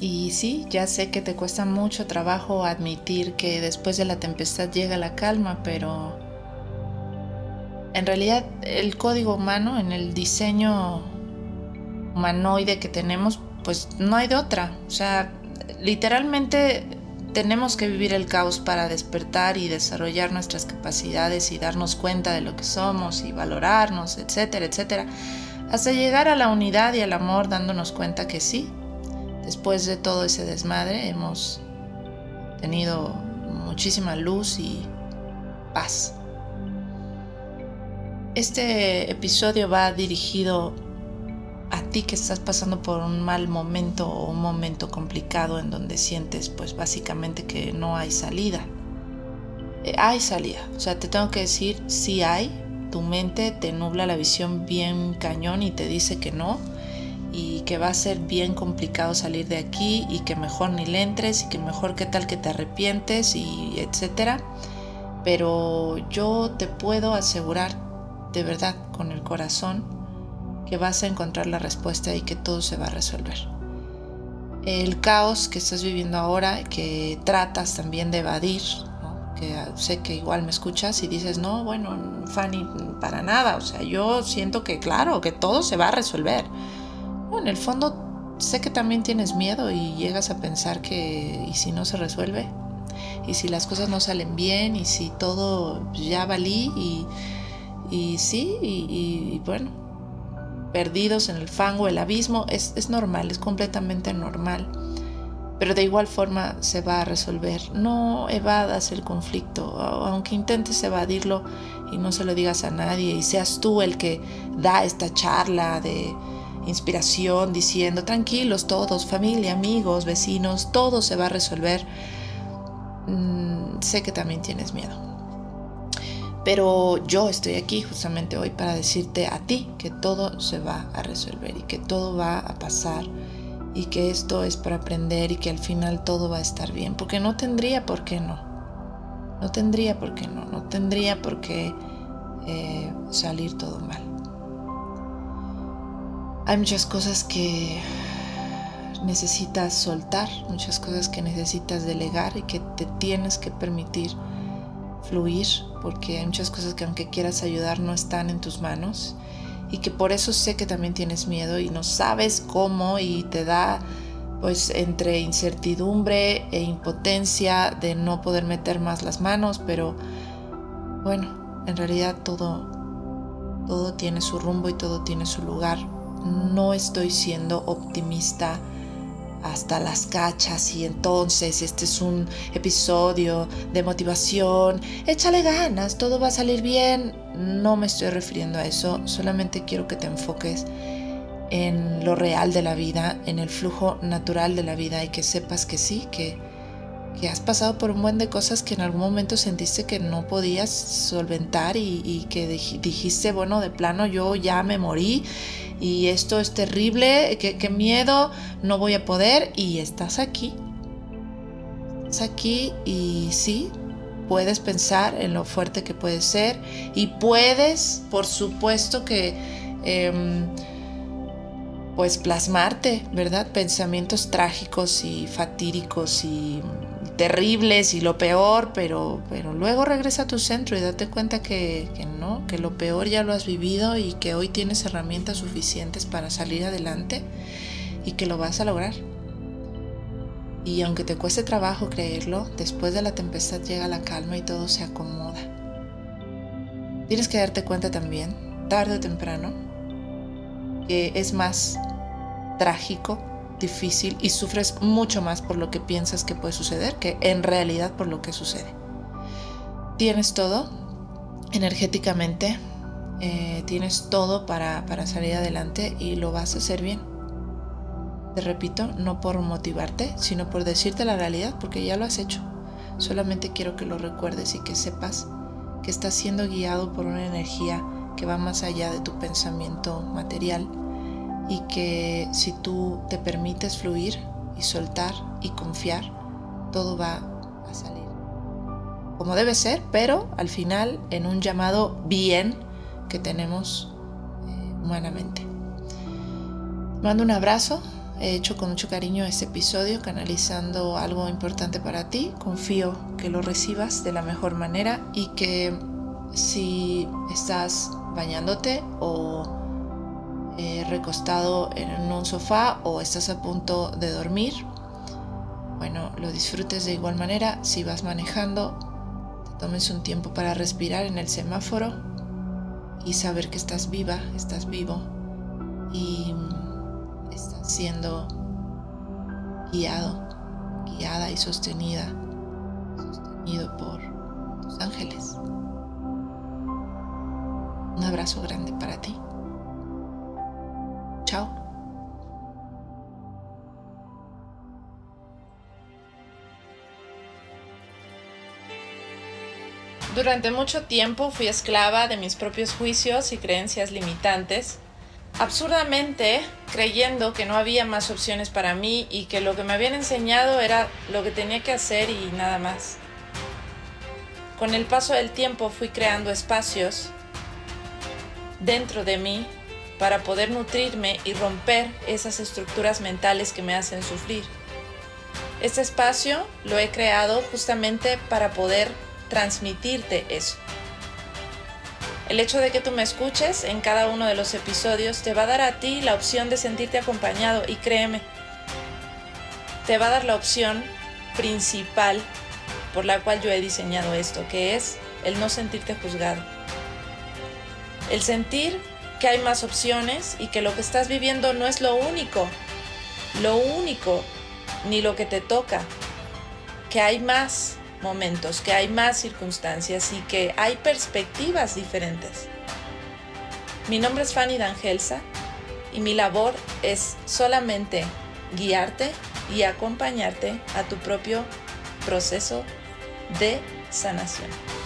Y sí, ya sé que te cuesta mucho trabajo admitir que después de la tempestad llega la calma, pero en realidad el código humano, en el diseño humanoide que tenemos, pues no hay de otra. O sea, literalmente tenemos que vivir el caos para despertar y desarrollar nuestras capacidades y darnos cuenta de lo que somos y valorarnos, etcétera, etcétera, hasta llegar a la unidad y al amor dándonos cuenta que sí, después de todo ese desmadre hemos tenido muchísima luz y paz. Este episodio va dirigido a ti que estás pasando por un mal momento o un momento complicado en donde sientes pues básicamente que no hay salida. Eh, hay salida, o sea, te tengo que decir, sí hay, tu mente te nubla la visión bien cañón y te dice que no y que va a ser bien complicado salir de aquí y que mejor ni le entres y que mejor qué tal que te arrepientes y etcétera. Pero yo te puedo asegurar de verdad con el corazón que vas a encontrar la respuesta y que todo se va a resolver. El caos que estás viviendo ahora, que tratas también de evadir, que sé que igual me escuchas y dices, no, bueno, Fanny, para nada, o sea, yo siento que claro, que todo se va a resolver en el fondo sé que también tienes miedo y llegas a pensar que y si no se resuelve, y si las cosas no salen bien, y si todo ya valí, y, y sí, y, bueno, perdidos en el fango, el abismo, es, es normal, es completamente normal. Pero de igual forma se va a resolver. No evadas el conflicto, aunque intentes evadirlo y no se lo digas a nadie y seas tú el que da esta charla de inspiración diciendo, tranquilos todos, familia, amigos, vecinos, todo se va a resolver. Mm, sé que también tienes miedo. Pero yo estoy aquí justamente hoy para decirte a ti que todo se va a resolver y que todo va a pasar y que esto es para aprender y que al final todo va a estar bien. Porque no tendría por qué no. No tendría por qué no. No tendría por qué eh, salir todo mal. Hay muchas cosas que necesitas soltar, muchas cosas que necesitas delegar y que te tienes que permitir fluir, porque hay muchas cosas que aunque quieras ayudar no están en tus manos. Y que por eso sé que también tienes miedo y no sabes cómo y te da pues entre incertidumbre e impotencia de no poder meter más las manos, pero bueno, en realidad todo todo tiene su rumbo y todo tiene su lugar no estoy siendo optimista hasta las cachas y entonces este es un episodio de motivación, échale ganas, todo va a salir bien. No me estoy refiriendo a eso, solamente quiero que te enfoques en lo real de la vida, en el flujo natural de la vida y que sepas que sí, que que has pasado por un buen de cosas que en algún momento sentiste que no podías solventar y, que dijiste, bueno, de plano yo ya me morí y esto es terrible, qué, miedo, no voy a poder y estás aquí. Estás aquí y sí, puedes pensar en lo fuerte que puedes ser y puedes, por supuesto que... Em, pues plasmarte, ¿verdad? Pensamientos trágicos y fatíricos y terribles y lo peor, pero, pero luego regresa a tu centro y date cuenta que, que, no, que lo peor ya lo has vivido y que hoy tienes herramientas suficientes para salir adelante y que lo vas a lograr. Y aunque te cueste trabajo creerlo, después de la tempestad llega la calma y todo se acomoda. Tienes que darte cuenta también, tarde o temprano, que es más trágico difícil y sufres mucho más por lo que piensas que puede suceder que en realidad por lo que sucede. Tienes todo energéticamente, eh, tienes todo para, para salir adelante y lo vas a hacer bien. Te repito, no por motivarte, sino por decirte la realidad, porque ya lo has hecho. Solamente quiero que lo recuerdes y que sepas que estás siendo guiado por una energía que va más allá de tu pensamiento material y que si tú te permites fluir y soltar y confiar, todo va a salir como debe ser, pero al final en un llamado bien que tenemos eh, humanamente. Mando un abrazo, he hecho con mucho cariño este episodio, canalizando algo importante para ti. Confío que lo recibas de la mejor manera y que si estás bañándote o eh, recostado en un sofá o estás a punto de dormir, bueno, lo disfrutes de igual manera. Si vas manejando, te tomes un tiempo para respirar en el semáforo y saber que estás viva, estás vivo y estás siendo guiado, guiada y sostenida, sostenido por tus ángeles. Abrazo grande para ti. Chao. Durante mucho tiempo fui esclava de mis propios juicios y creencias limitantes, absurdamente creyendo que no había más opciones para mí y que lo que me habían enseñado era lo que tenía que hacer y nada más. Con el paso del tiempo fui creando espacios dentro de mí para poder nutrirme y romper esas estructuras mentales que me hacen sufrir. Este espacio lo he creado justamente para poder transmitirte eso. El hecho de que tú me escuches en cada uno de los episodios te va a dar a ti la opción de sentirte acompañado y créeme, te va a dar la opción principal por la cual yo he diseñado esto, que es el no sentirte juzgado. El sentir que hay más opciones y que lo que estás viviendo no es lo único, lo único, ni lo que te toca, que hay más momentos, que hay más circunstancias y que hay perspectivas diferentes. Mi nombre es Fanny D'Angelsa y mi labor es solamente guiarte y acompañarte a tu propio proceso de sanación.